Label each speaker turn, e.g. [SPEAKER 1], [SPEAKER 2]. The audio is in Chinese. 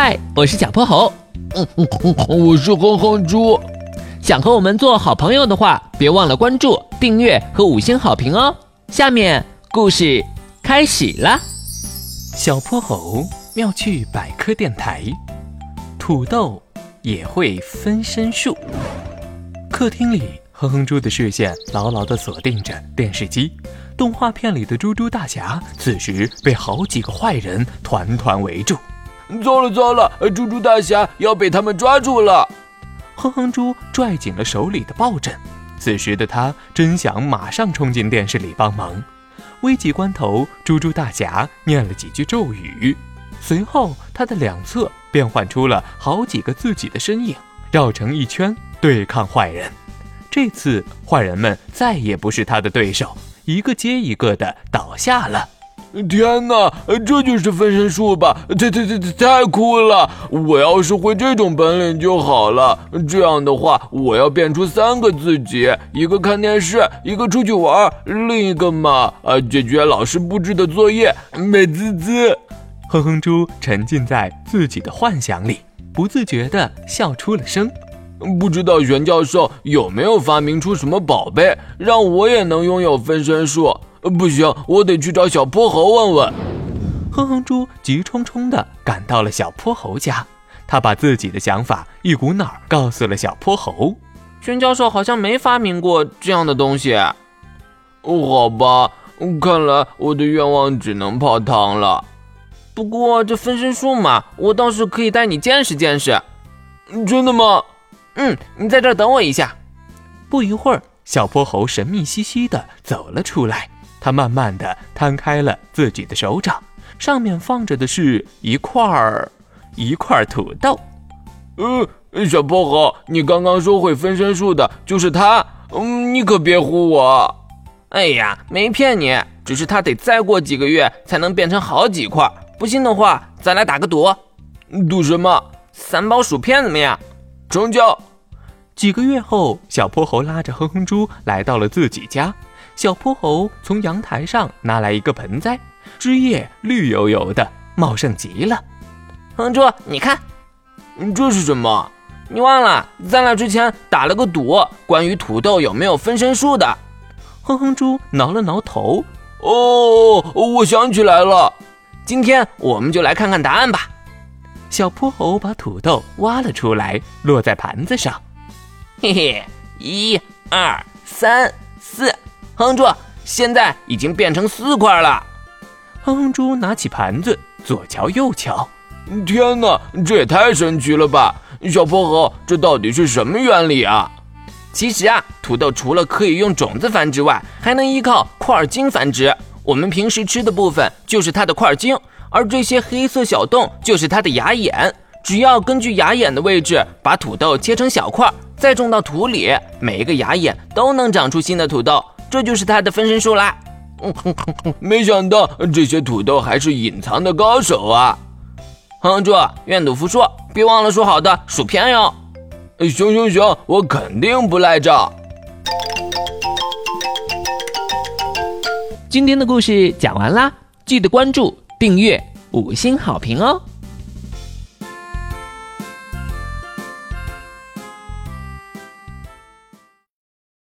[SPEAKER 1] 嗨，我是小泼猴。
[SPEAKER 2] 嗯嗯嗯，我是哼哼猪。
[SPEAKER 1] 想和我们做好朋友的话，别忘了关注、订阅和五星好评哦。下面故事开始了。
[SPEAKER 3] 小泼猴妙趣百科电台，土豆也会分身术。客厅里，哼哼猪的视线牢牢地锁定着电视机。动画片里的猪猪大侠此时被好几个坏人团团围住。
[SPEAKER 2] 糟了糟了，猪猪大侠要被他们抓住了！
[SPEAKER 3] 哼哼猪拽紧了手里的抱枕，此时的他真想马上冲进电视里帮忙。危急关头，猪猪大侠念了几句咒语，随后他的两侧变换出了好几个自己的身影，绕成一圈对抗坏人。这次坏人们再也不是他的对手，一个接一个的倒下了。
[SPEAKER 2] 天哪，这就是分身术吧？太太太太酷了！我要是会这种本领就好了。这样的话，我要变出三个自己：一个看电视，一个出去玩，另一个嘛，啊，解决老师布置的作业。美滋滋！
[SPEAKER 3] 哼哼猪沉浸在自己的幻想里，不自觉地笑出了声。
[SPEAKER 2] 不知道玄教授有没有发明出什么宝贝，让我也能拥有分身术？不行，我得去找小泼猴问问。
[SPEAKER 3] 哼哼猪急冲冲地赶到了小泼猴家，他把自己的想法一股脑儿告诉了小泼猴。
[SPEAKER 1] 宣教授好像没发明过这样的东西。
[SPEAKER 2] 好吧，看来我的愿望只能泡汤了。
[SPEAKER 1] 不过这分身术嘛，我倒是可以带你见识见识。
[SPEAKER 2] 真的吗？
[SPEAKER 1] 嗯，你在这儿等我一下。
[SPEAKER 3] 不一会儿，小泼猴神秘兮兮地走了出来。他慢慢的摊开了自己的手掌，上面放着的是一块儿一块土豆。
[SPEAKER 2] 嗯，小泼猴，你刚刚说会分身术的就是他。嗯，你可别唬我。
[SPEAKER 1] 哎呀，没骗你，只是他得再过几个月才能变成好几块。不信的话，咱来打个赌。
[SPEAKER 2] 赌什么？
[SPEAKER 1] 三包薯片怎么样？
[SPEAKER 2] 成交。
[SPEAKER 3] 几个月后，小泼猴拉着哼哼猪来到了自己家。小泼猴从阳台上拿来一个盆栽，枝叶绿油油的，茂盛极了。
[SPEAKER 1] 哼猪，你看，
[SPEAKER 2] 这是什么？
[SPEAKER 1] 你忘了？咱俩之前打了个赌，关于土豆有没有分身术的。
[SPEAKER 3] 哼哼猪挠了挠头，
[SPEAKER 2] 哦，我想起来了。
[SPEAKER 1] 今天我们就来看看答案吧。
[SPEAKER 3] 小泼猴把土豆挖了出来，落在盘子上。
[SPEAKER 1] 嘿嘿，一、二、三、四。哼猪，现在已经变成四块了。
[SPEAKER 3] 哼哼猪拿起盘子，左瞧右瞧，
[SPEAKER 2] 天哪，这也太神奇了吧！小泼猴，这到底是什么原理啊？
[SPEAKER 1] 其实啊，土豆除了可以用种子繁殖外，还能依靠块茎繁殖。我们平时吃的部分就是它的块茎，而这些黑色小洞就是它的芽眼。只要根据芽眼的位置，把土豆切成小块，再种到土里，每一个芽眼都能长出新的土豆。这就是他的分身术啦！
[SPEAKER 2] 没想到这些土豆还是隐藏的高手啊！
[SPEAKER 1] 哼猪，愿赌服输，别忘了说好的薯片哟！
[SPEAKER 2] 熊熊熊，我肯定不赖账。
[SPEAKER 1] 今天的故事讲完啦，记得关注、订阅、五星好评哦！